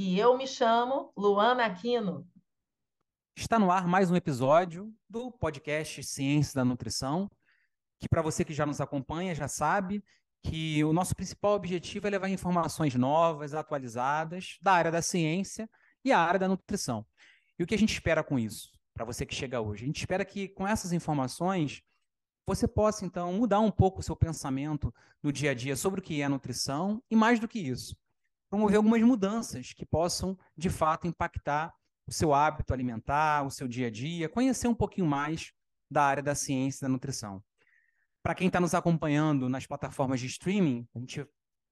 E eu me chamo Luana Aquino. Está no ar mais um episódio do podcast Ciência da Nutrição, que para você que já nos acompanha já sabe que o nosso principal objetivo é levar informações novas, atualizadas da área da ciência e a área da nutrição. E o que a gente espera com isso, para você que chega hoje? A gente espera que com essas informações você possa então mudar um pouco o seu pensamento no dia a dia sobre o que é nutrição e mais do que isso, promover algumas mudanças que possam de fato impactar o seu hábito alimentar, o seu dia a dia, conhecer um pouquinho mais da área da ciência e da nutrição. Para quem está nos acompanhando nas plataformas de streaming, a gente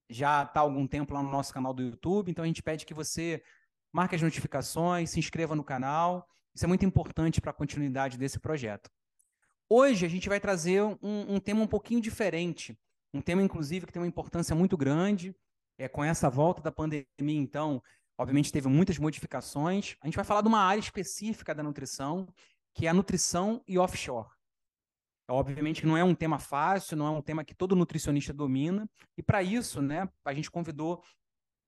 já está há algum tempo lá no nosso canal do YouTube, então a gente pede que você marque as notificações, se inscreva no canal. Isso é muito importante para a continuidade desse projeto. Hoje a gente vai trazer um, um, tema um pouquinho diferente, um tema, inclusive, que tem uma importância muito grande. É, com essa volta da pandemia, então, obviamente teve muitas modificações. A gente vai falar de uma área específica da nutrição, que é a nutrição e offshore. Obviamente não é um tema fácil, não é um tema que todo nutricionista domina, e para isso, né, a gente convidou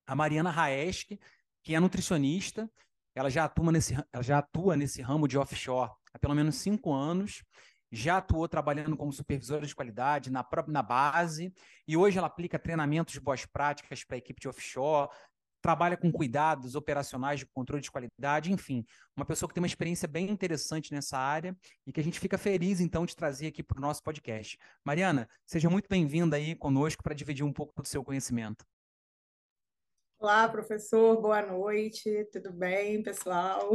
a Mariana Raesch, que é nutricionista, ela já atua nesse, ela já atua nesse ramo de offshore há pelo menos cinco anos, já atuou trabalhando como supervisora de qualidade na, na base, e hoje ela aplica treinamentos de boas práticas para a equipe de offshore, trabalha com cuidados operacionais de controle de qualidade, enfim, uma pessoa que tem uma experiência bem interessante nessa área e que a gente fica feliz, então, de trazer aqui para o nosso podcast. Mariana, seja muito bem-vinda aí conosco para dividir um pouco do seu conhecimento. Olá, professor, boa noite, tudo bem, pessoal?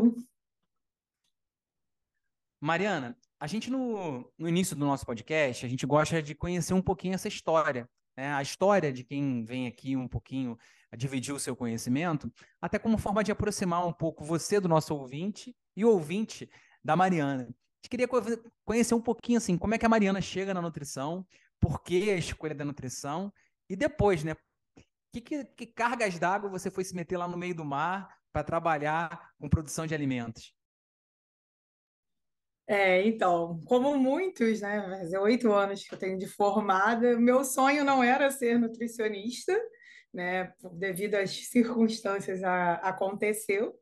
Mariana, a gente no, no início do nosso podcast, a gente gosta de conhecer um pouquinho essa história, né? a história de quem vem aqui um pouquinho dividir o seu conhecimento, até como forma de aproximar um pouco você do nosso ouvinte e o ouvinte da Mariana. A gente queria conhecer um pouquinho assim, como é que a Mariana chega na nutrição, por que a escolha da nutrição e depois, né? Que, que, que cargas d'água você foi se meter lá no meio do mar para trabalhar com produção de alimentos? É, então, como muitos, né, é oito anos que eu tenho de formada, meu sonho não era ser nutricionista, né, devido às circunstâncias a, aconteceu.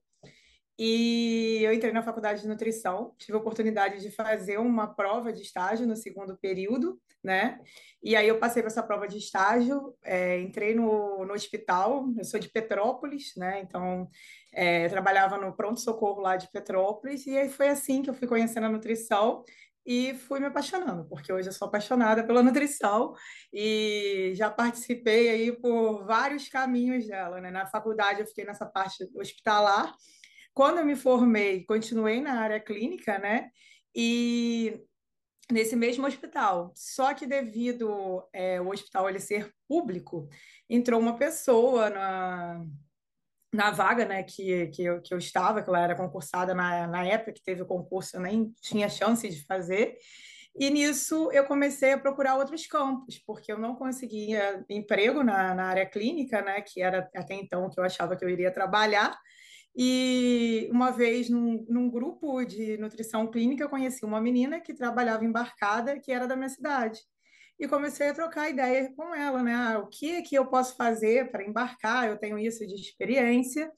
E eu entrei na faculdade de nutrição, tive a oportunidade de fazer uma prova de estágio no segundo período, né? E aí eu passei para essa prova de estágio, é, entrei no, no hospital, eu sou de Petrópolis, né? Então, é, trabalhava no pronto-socorro lá de Petrópolis, e aí foi assim que eu fui conhecendo a nutrição e fui me apaixonando, porque hoje eu sou apaixonada pela nutrição e já participei aí por vários caminhos dela, né? Na faculdade eu fiquei nessa parte hospitalar, quando eu me formei, continuei na área clínica, né? E nesse mesmo hospital. Só que devido é, o hospital ele ser público, entrou uma pessoa na, na vaga né, que, que, eu, que eu estava, que ela era concursada na, na época que teve o concurso, eu nem tinha chance de fazer. E nisso eu comecei a procurar outros campos, porque eu não conseguia emprego na, na área clínica, né, que era até então que eu achava que eu iria trabalhar. E uma vez, num, num, grupo de nutrição clínica, eu conheci uma menina que trabalhava embarcada, que era da minha cidade. E comecei a trocar ideia com ela, né? Ah, o que que eu posso fazer para embarcar? Eu tenho isso de experiência.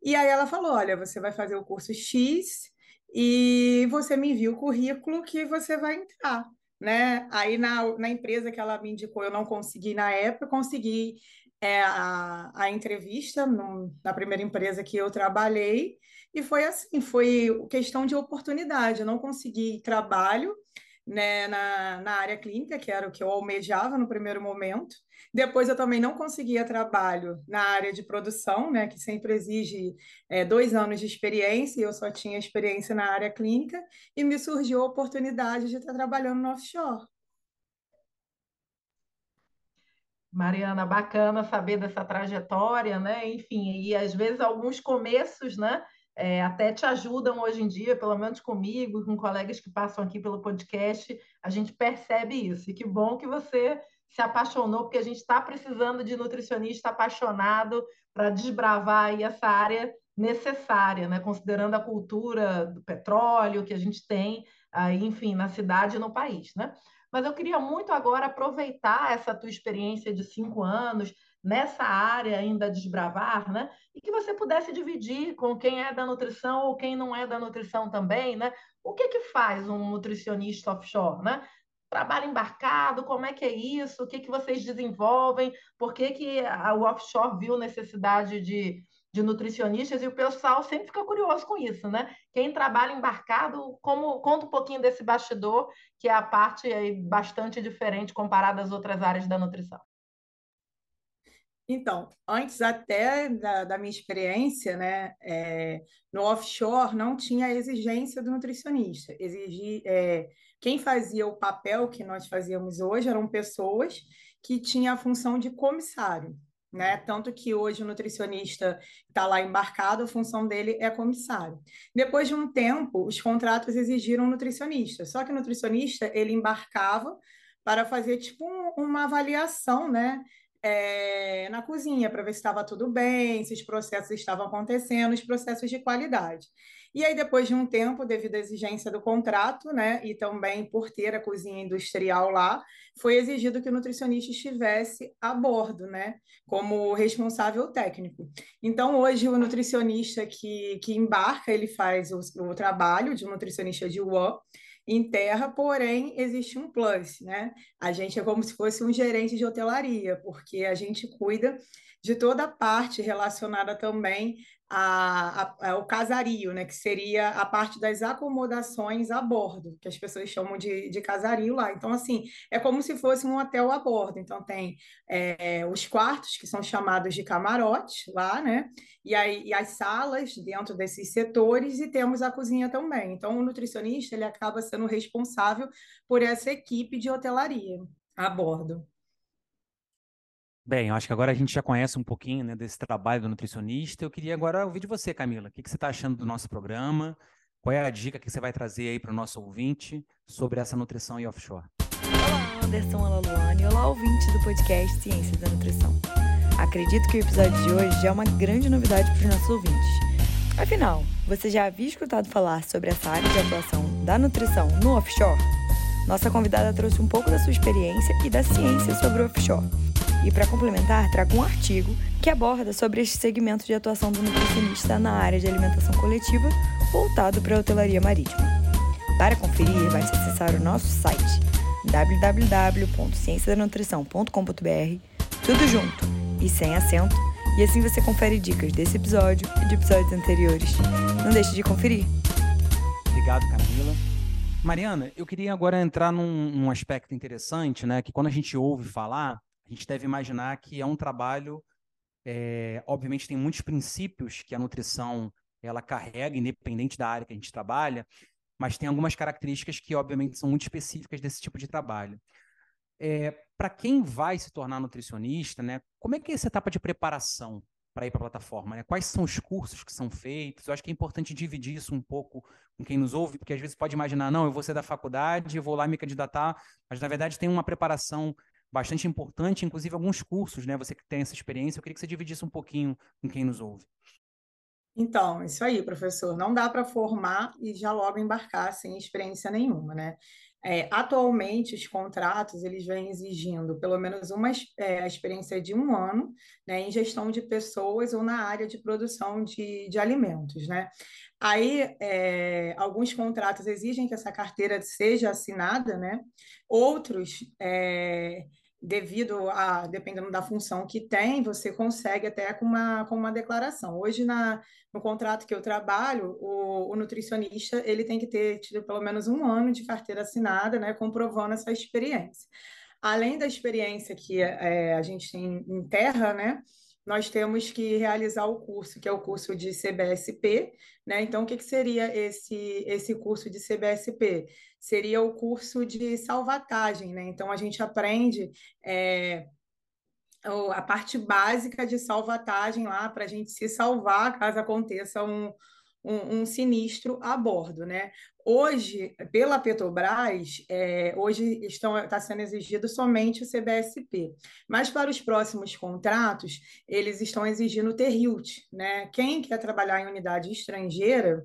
E aí ela falou: olha, você vai fazer o curso X e você me envia o currículo que você vai entrar. Né? Aí na, na empresa que ela me indicou, eu não consegui na época, consegui é, a, a entrevista no, na primeira empresa que eu trabalhei, e foi assim, foi questão de oportunidade. Eu não consegui trabalho né, na, na área clínica, que era o que eu almejava no primeiro momento. Depois eu também não conseguia trabalho na área de produção, né, que sempre exige é, dois anos de experiência, e eu só tinha experiência na área clínica, e me surgiu a oportunidade de estar trabalhando no offshore. Mariana, bacana saber dessa trajetória, né? Enfim, e às vezes alguns começos, né? É, até te ajudam hoje em dia, pelo menos comigo, com colegas que passam aqui pelo podcast, a gente percebe isso. E que bom que você se apaixonou, porque a gente está precisando de nutricionista apaixonado para desbravar aí essa área necessária, né? considerando a cultura do petróleo que a gente tem, aí, enfim, na cidade e no país. Né? Mas eu queria muito agora aproveitar essa tua experiência de cinco anos nessa área ainda desbravar, né? E que você pudesse dividir com quem é da nutrição ou quem não é da nutrição também, né? O que que faz um nutricionista offshore, né? Trabalho embarcado, como é que é isso? O que que vocês desenvolvem? Por que que o offshore viu necessidade de, de nutricionistas e o pessoal sempre fica curioso com isso, né? Quem trabalha embarcado, como conta um pouquinho desse bastidor, que é a parte aí bastante diferente comparada às outras áreas da nutrição. Então, antes até da, da minha experiência, né, é, no offshore não tinha a exigência do nutricionista. Exigi, é, quem fazia o papel que nós fazíamos hoje eram pessoas que tinham a função de comissário. Né? Tanto que hoje o nutricionista está lá embarcado, a função dele é comissário. Depois de um tempo, os contratos exigiram nutricionista, só que o nutricionista ele embarcava para fazer tipo um, uma avaliação, né, é, na cozinha para ver se estava tudo bem, se os processos estavam acontecendo, os processos de qualidade. E aí, depois de um tempo, devido à exigência do contrato, né, e também por ter a cozinha industrial lá, foi exigido que o nutricionista estivesse a bordo, né, como responsável técnico. Então, hoje, o nutricionista que, que embarca, ele faz o, o trabalho de um nutricionista de UAN, em terra, porém existe um plus, né? A gente é como se fosse um gerente de hotelaria, porque a gente cuida de toda a parte relacionada também a, a, ao casario, né, que seria a parte das acomodações a bordo, que as pessoas chamam de, de casario lá. Então, assim, é como se fosse um hotel a bordo. Então, tem é, os quartos, que são chamados de camarote lá, né? E, aí, e as salas dentro desses setores, e temos a cozinha também. Então, o nutricionista ele acaba sendo responsável por essa equipe de hotelaria a bordo. Bem, acho que agora a gente já conhece um pouquinho né, desse trabalho do nutricionista. Eu queria agora ouvir de você, Camila. O que, que você está achando do nosso programa? Qual é a dica que você vai trazer aí para o nosso ouvinte sobre essa nutrição e offshore? Olá, Anderson, olá, Luane. Olá, ouvinte do podcast Ciências da Nutrição. Acredito que o episódio de hoje já é uma grande novidade para os nossos ouvintes. Afinal, você já havia escutado falar sobre essa área de atuação da nutrição no offshore? Nossa convidada trouxe um pouco da sua experiência e da ciência sobre o offshore e para complementar, trago um artigo que aborda sobre este segmento de atuação do nutricionista na área de alimentação coletiva voltado para a hotelaria marítima. Para conferir, basta acessar o nosso site www.cienciadanutrição.com.br, tudo junto e sem acento, e assim você confere dicas desse episódio e de episódios anteriores. Não deixe de conferir. Obrigado, Camila. Mariana, eu queria agora entrar num, num aspecto interessante, né? Que quando a gente ouve falar, a gente deve imaginar que é um trabalho, é, obviamente tem muitos princípios que a nutrição ela carrega, independente da área que a gente trabalha, mas tem algumas características que, obviamente, são muito específicas desse tipo de trabalho. É, para quem vai se tornar nutricionista, né, como é que é essa etapa de preparação para ir para a plataforma? Né? Quais são os cursos que são feitos? Eu acho que é importante dividir isso um pouco com quem nos ouve, porque às vezes pode imaginar, não, eu vou ser da faculdade, eu vou lá me candidatar, mas na verdade tem uma preparação bastante importante, inclusive alguns cursos, né? Você que tem essa experiência, eu queria que você dividisse um pouquinho com quem nos ouve. Então, isso aí, professor. Não dá para formar e já logo embarcar sem experiência nenhuma, né? É, atualmente, os contratos eles vêm exigindo pelo menos uma é, experiência de um ano né, em gestão de pessoas ou na área de produção de, de alimentos. Né? Aí, é, alguns contratos exigem que essa carteira seja assinada, né? outros é, devido a, dependendo da função que tem, você consegue até com uma, com uma declaração. Hoje, na, no contrato que eu trabalho, o, o nutricionista ele tem que ter tido pelo menos um ano de carteira assinada, né, comprovando essa experiência. Além da experiência que é, a gente tem em terra, né, nós temos que realizar o curso, que é o curso de CBSP, né? Então, o que, que seria esse, esse curso de CBSP? Seria o curso de salvatagem, né? Então, a gente aprende é, a parte básica de salvatagem lá para a gente se salvar caso aconteça um, um, um sinistro a bordo, né? Hoje, pela Petrobras, é, hoje está sendo exigido somente o CBSP, mas para os próximos contratos, eles estão exigindo o TRIUT, né? Quem quer trabalhar em unidade estrangeira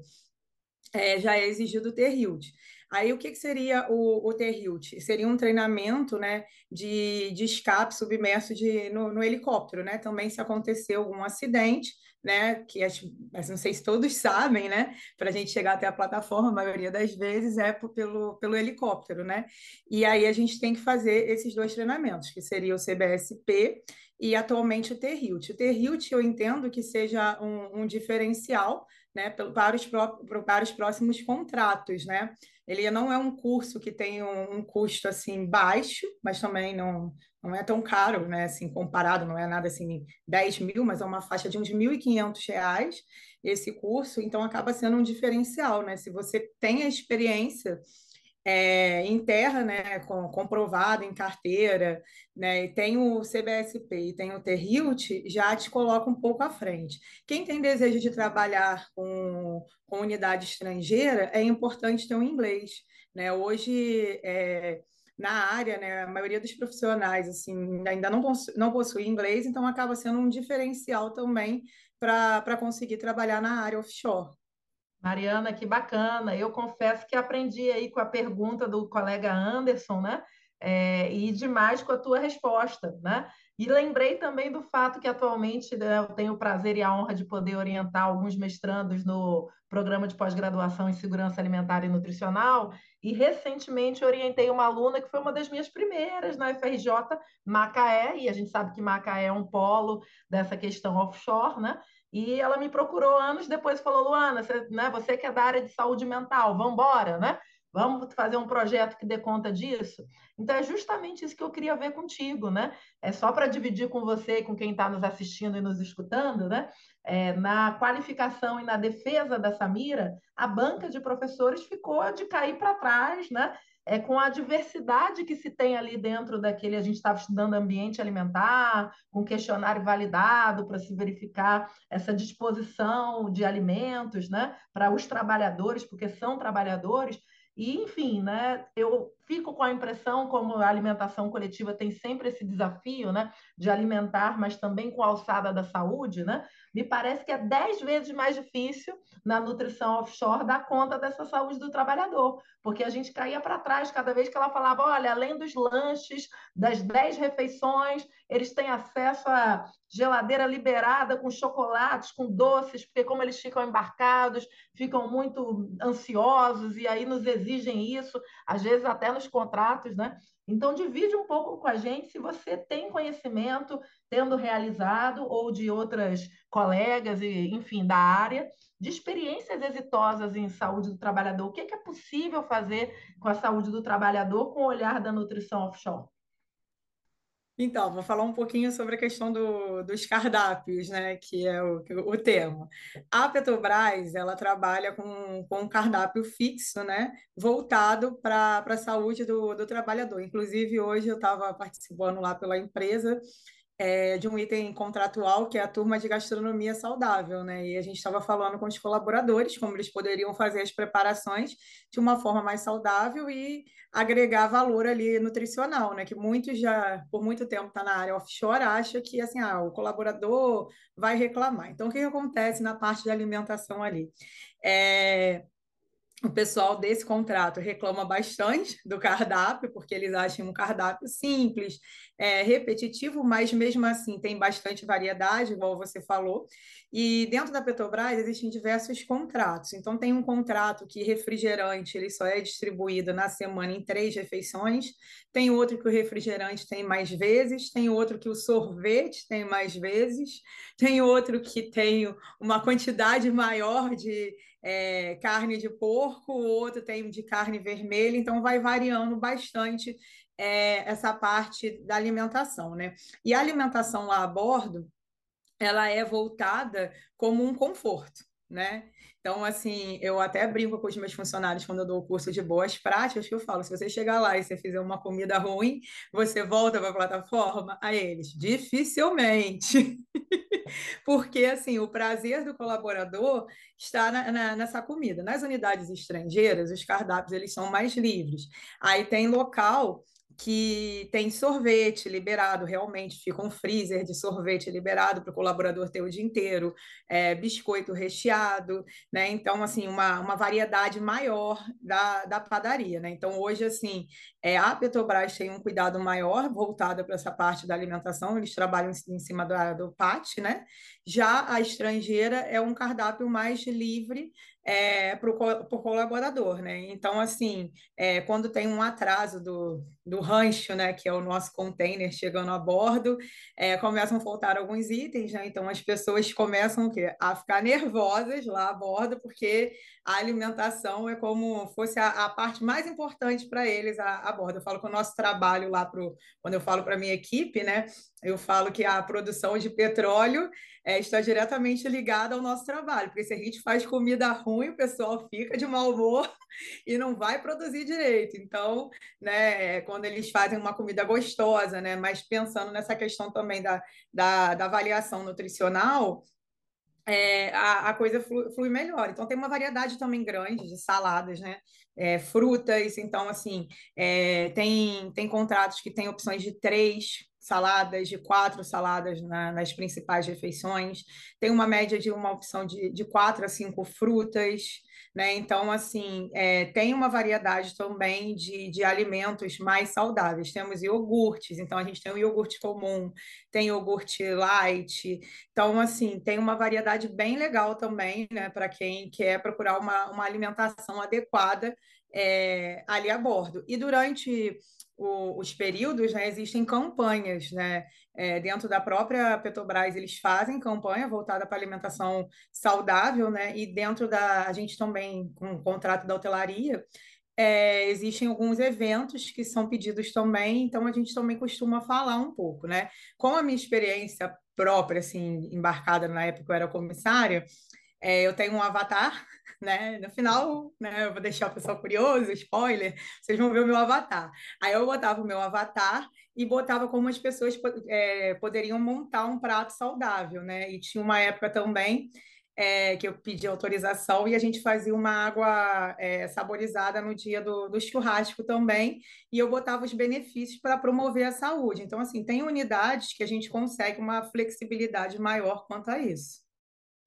é, já é exigido o TRIUT. Aí, o que, que seria o, o TRIUT? Seria um treinamento né, de, de escape submerso de, no, no helicóptero, né? Também se acontecer algum acidente, né? Que acho, não sei se todos sabem, né? Para a gente chegar até a plataforma, a maioria das vezes é pelo, pelo helicóptero, né? E aí a gente tem que fazer esses dois treinamentos, que seria o CBSP e atualmente o TRIUT. O TRIUT eu entendo que seja um, um diferencial né, para, os, para os próximos contratos, né? Ele não é um curso que tem um, um, custo assim baixo, mas também não, não é tão caro, né? Assim, comparado, não é nada assim 10 mil, mas é uma faixa de uns 1.500 reais esse curso, então acaba sendo um diferencial, né? Se você tem a experiência é, em terra, né, com, comprovado em carteira, né, e tem o CBSP e tem o TRIUT, já te coloca um pouco à frente. Quem tem desejo de trabalhar com, com unidade estrangeira, é importante ter um inglês. Né? Hoje, é, na área, né, a maioria dos profissionais assim, ainda não, possu não possui inglês, então acaba sendo um diferencial também para conseguir trabalhar na área offshore. Mariana, que bacana. Eu confesso que aprendi aí com a pergunta do colega Anderson, né? É, e demais com a tua resposta, né? E lembrei também do fato que atualmente né, eu tenho o prazer e a honra de poder orientar alguns mestrandos no programa de pós-graduação em segurança alimentar e nutricional. E recentemente orientei uma aluna que foi uma das minhas primeiras na FRJ Macaé, e a gente sabe que Macaé é um polo dessa questão offshore, né? E ela me procurou anos depois e falou: Luana, você, né, você que é da área de saúde mental, vamos embora, né? Vamos fazer um projeto que dê conta disso? Então, é justamente isso que eu queria ver contigo, né? É só para dividir com você e com quem está nos assistindo e nos escutando, né? É, na qualificação e na defesa da Samira, a banca de professores ficou de cair para trás, né? É, com a diversidade que se tem ali dentro daquele, a gente estava estudando ambiente alimentar, com questionário validado para se verificar essa disposição de alimentos né, para os trabalhadores, porque são trabalhadores, e, enfim, né, eu fico com a impressão, como a alimentação coletiva tem sempre esse desafio né, de alimentar, mas também com a alçada da saúde, né, me parece que é dez vezes mais difícil na nutrição offshore dar conta dessa saúde do trabalhador, porque a gente caía para trás cada vez que ela falava: olha, além dos lanches, das dez refeições, eles têm acesso a geladeira liberada com chocolates, com doces, porque como eles ficam embarcados, ficam muito ansiosos e aí nos exigem isso, às vezes até nos contratos, né? Então, divide um pouco com a gente se você tem conhecimento, tendo realizado, ou de outras colegas, e, enfim, da área, de experiências exitosas em saúde do trabalhador. O que é, possível fazer com a saúde do trabalhador com o olhar da nutrição offshore? Então, vou falar um pouquinho sobre a questão do, dos cardápios, né, que é o, o tema. A Petrobras, ela trabalha com, com um cardápio fixo, né, voltado para a saúde do, do trabalhador. Inclusive, hoje eu estava participando lá pela empresa é, de um item contratual que é a turma de gastronomia saudável, né? E a gente estava falando com os colaboradores como eles poderiam fazer as preparações de uma forma mais saudável e agregar valor ali nutricional, né? Que muitos já, por muito tempo, está na área offshore, acha que assim, ah, o colaborador vai reclamar. Então, o que, acontece na parte de alimentação ali? É, o pessoal desse contrato reclama bastante do cardápio, porque eles acham um cardápio simples, é, repetitivo, mas mesmo assim tem bastante variedade, igual você falou. E dentro da Petrobras existem diversos contratos. Então tem um contrato que refrigerante ele só é distribuído na semana em três refeições, tem outro que o refrigerante tem mais vezes, tem outro que o sorvete tem mais vezes, tem outro que tem uma quantidade maior de é, carne de porco, o outro tem de carne vermelha, então vai variando bastante é, essa parte da alimentação, né? E a alimentação lá a bordo, ela é voltada como um conforto, né? Então, assim, eu até brinco com os meus funcionários quando eu dou o curso de boas práticas, que eu falo, se você chegar lá e você fizer uma comida ruim, você volta para a plataforma? A eles, dificilmente. porque assim o prazer do colaborador está na, na, nessa comida. Nas unidades estrangeiras, os cardápios eles são mais livres. Aí tem local que tem sorvete liberado, realmente fica um freezer de sorvete liberado para o colaborador ter o dia inteiro, é, biscoito recheado, né? Então, assim, uma, uma variedade maior da, da padaria, né? Então, hoje, assim, é, a Petrobras tem um cuidado maior voltado para essa parte da alimentação, eles trabalham em cima do, do PAT, né? Já a estrangeira é um cardápio mais livre é, para o colaborador, né? Então, assim, é, quando tem um atraso do, do rancho, né, que é o nosso container chegando a bordo, é, começam a faltar alguns itens, né? Então, as pessoas começam o quê? a ficar nervosas lá a bordo, porque a alimentação é como fosse a, a parte mais importante para eles a, a bordo. Eu falo que o nosso trabalho lá, pro, quando eu falo para a minha equipe, né, eu falo que a produção de petróleo é, está diretamente ligada ao nosso trabalho, porque se a gente faz comida ruim, o pessoal fica de mau humor e não vai produzir direito. Então, né, quando eles fazem uma comida gostosa, né, mas pensando nessa questão também da, da, da avaliação nutricional, é, a, a, coisa flui, flui, melhor. Então, tem uma variedade também grande de saladas, né? É, frutas, então, assim, é, tem, tem contratos que têm opções de três saladas, de quatro saladas na, nas principais refeições, tem uma média de uma opção de, de quatro a cinco frutas, né? Então, assim, é, tem uma variedade também de, de alimentos mais saudáveis. Temos iogurtes, então a gente tem o iogurte comum, tem iogurte light. Então, assim, tem uma variedade bem legal também, né, para quem quer procurar uma, uma alimentação adequada é, ali a bordo. E durante o, os períodos, né, existem campanhas, né? É, dentro da própria Petrobras, eles fazem campanha voltada para alimentação saudável, né? E dentro da. A gente também, com o contrato da hotelaria, é, existem alguns eventos que são pedidos também, então a gente também costuma falar um pouco, né? Com a minha experiência própria, assim, embarcada na época que eu era comissária, é, eu tenho um avatar né? No final, né, eu vou deixar o pessoal curioso, spoiler, vocês vão ver o meu avatar. Aí eu botava o meu avatar e botava como as pessoas é, poderiam montar um prato saudável, né? E tinha uma época também é, que eu pedi autorização e a gente fazia uma água é, saborizada no dia do, do, churrasco também, e eu botava os benefícios para promover a saúde. Então, assim, tem unidades que a gente consegue uma flexibilidade maior quanto a isso.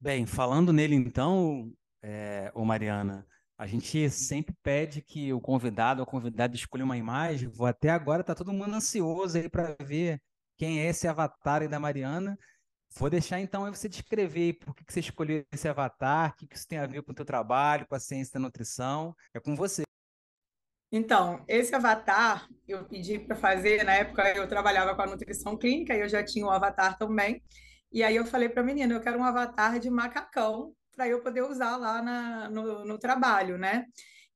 Bem, falando nele então, é, Mariana, a gente sempre pede que o convidado ou convidada escolha uma imagem. Vou até agora tá todo mundo ansioso aí para ver quem é esse avatar aí da Mariana. Vou deixar então aí você descrever por que, que você escolheu esse avatar, o que, que isso tem a ver com o teu trabalho, com a ciência da nutrição. É com você. Então, esse avatar eu pedi para fazer, na época eu trabalhava com a nutrição clínica e eu já tinha o um avatar também. E aí eu falei para a menina, eu quero um avatar de macacão para eu poder usar lá na, no, no trabalho, né?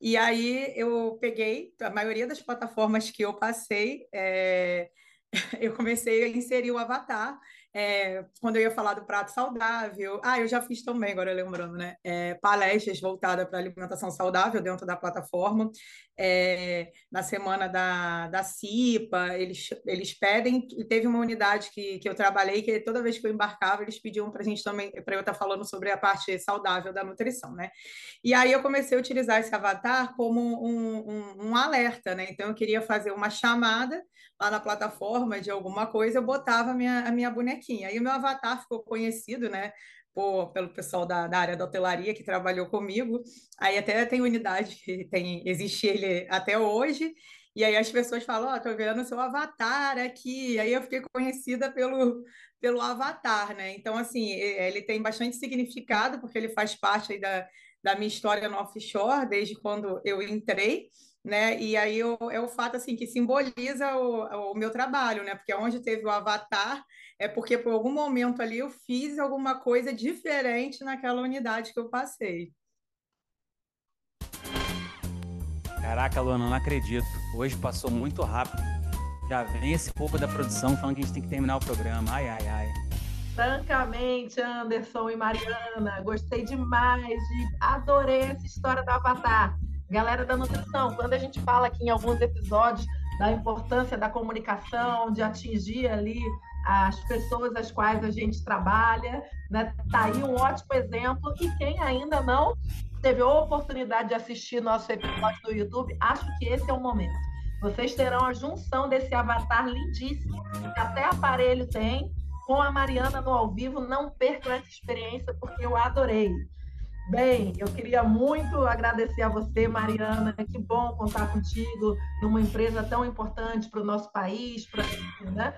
E aí eu peguei a maioria das plataformas que eu passei, é, eu comecei a inserir o avatar é, quando eu ia falar do prato saudável. Ah, eu já fiz também, agora lembrando, né? É, palestras voltadas para alimentação saudável dentro da plataforma. É, na semana da, da CIPA, eles, eles pedem, e teve uma unidade que, que eu trabalhei, que toda vez que eu embarcava, eles pediam para a gente também, para eu estar tá falando sobre a parte saudável da nutrição, né? E aí eu comecei a utilizar esse avatar como um, um, um alerta, né? Então eu queria fazer uma chamada lá na plataforma de alguma coisa, eu botava a minha, a minha bonequinha. Aí o meu avatar ficou conhecido, né? Por, pelo pessoal da, da, área da hotelaria que trabalhou comigo. Aí até tem unidade que tem, existe ele até hoje. E aí as pessoas falam, ó, oh, tô vendo seu avatar aqui. Aí eu fiquei conhecida pelo, pelo avatar, né? Então, assim, ele tem bastante significado, porque ele faz parte da, da minha história no offshore, desde quando eu entrei né? E aí eu, é o fato assim que simboliza o, o meu trabalho, né? Porque onde teve o avatar é porque por algum momento ali eu fiz alguma coisa diferente naquela unidade que eu passei. Caraca, Luana, não acredito. Hoje passou muito rápido. Já vem esse povo da produção falando que a gente tem que terminar o programa. Ai, ai, ai. Francamente, Anderson e Mariana, gostei demais, de... adorei essa história do Avatar. Galera da nutrição, quando a gente fala aqui em alguns episódios da importância da comunicação, de atingir ali as pessoas às quais a gente trabalha. Né? Tá aí um ótimo exemplo. E quem ainda não teve a oportunidade de assistir nosso episódio no YouTube, acho que esse é o momento. Vocês terão a junção desse avatar lindíssimo, que até aparelho tem, com a Mariana no ao vivo. Não percam essa experiência, porque eu adorei. Bem, eu queria muito agradecer a você, Mariana. Que bom contar contigo numa empresa tão importante para o nosso país, para né?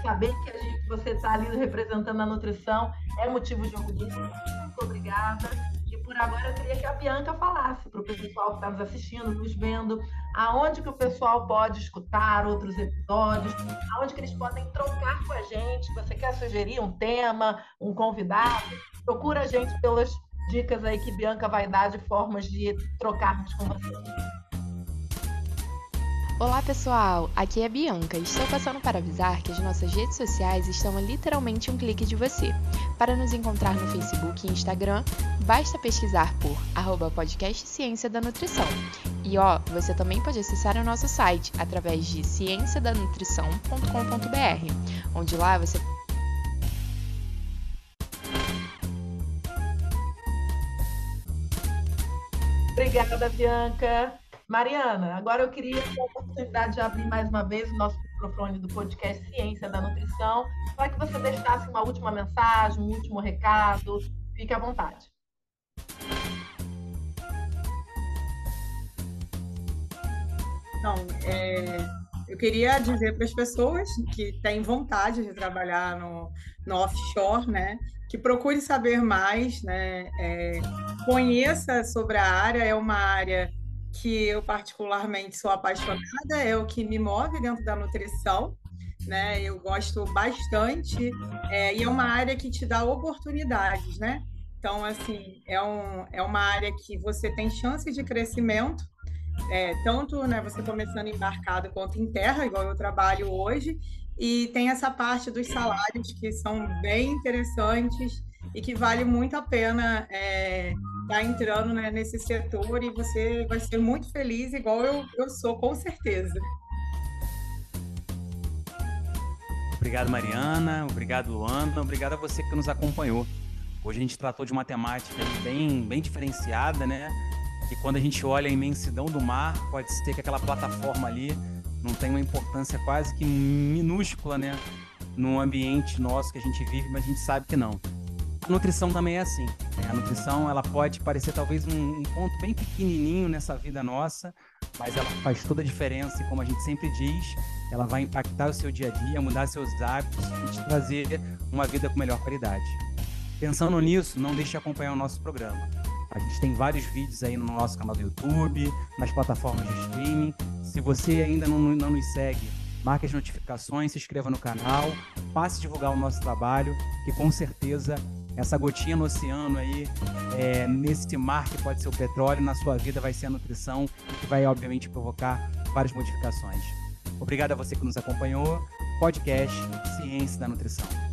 saber que gente, você está ali representando a nutrição é motivo de orgulho. Muito obrigada. E por agora eu queria que a Bianca falasse para o pessoal que está nos assistindo, nos vendo, aonde que o pessoal pode escutar outros episódios, aonde que eles podem trocar com a gente. Você quer sugerir um tema, um convidado? Procura a gente pelas dicas aí que Bianca vai dar de formas de trocarmos com você. Olá pessoal, aqui é Bianca e estou passando para avisar que as nossas redes sociais estão a literalmente um clique de você. Para nos encontrar no Facebook e Instagram, basta pesquisar por arroba podcast Ciência da Nutrição. E ó, você também pode acessar o nosso site através de cienciadanutrição.com.br, onde lá você Obrigada, Bianca. Mariana, agora eu queria ter a oportunidade de abrir mais uma vez o nosso microfone do podcast Ciência da Nutrição, para que você deixasse uma última mensagem, um último recado. Fique à vontade. Então, é, eu queria dizer para as pessoas que têm vontade de trabalhar no, no offshore, né, que procure saber mais, né, é, conheça sobre a área, é uma área que eu particularmente sou apaixonada, é o que me move dentro da nutrição, né? Eu gosto bastante é, e é uma área que te dá oportunidades, né? Então, assim, é, um, é uma área que você tem chance de crescimento, é, tanto né, você começando embarcado quanto em terra, igual eu trabalho hoje, e tem essa parte dos salários que são bem interessantes e que vale muito a pena é, está entrando né, nesse setor e você vai ser muito feliz, igual eu, eu sou, com certeza. Obrigado, Mariana. Obrigado, Luana. Obrigado a você que nos acompanhou. Hoje a gente tratou de uma temática bem, bem diferenciada, né? E quando a gente olha a imensidão do mar, pode ser que aquela plataforma ali não tenha uma importância quase que minúscula, né? No ambiente nosso que a gente vive, mas a gente sabe que não. A nutrição também é assim. Né? A nutrição ela pode parecer talvez um, um, ponto bem pequenininho nessa vida nossa, mas ela faz toda a diferença e como a gente sempre diz, ela vai impactar o seu dia a dia, mudar seus hábitos e te trazer uma vida com melhor qualidade. Pensando nisso, não deixe de acompanhar o nosso programa. A gente tem vários vídeos aí no nosso canal do YouTube, nas plataformas de streaming. Se você ainda não, não nos segue, marque as notificações, se inscreva no canal, passe a divulgar o nosso trabalho, que com certeza essa gotinha no oceano aí, é, nesse mar que pode ser o petróleo, na sua vida vai ser a nutrição, que vai, obviamente, provocar várias modificações. Obrigado a você que nos acompanhou. Podcast Ciência da Nutrição.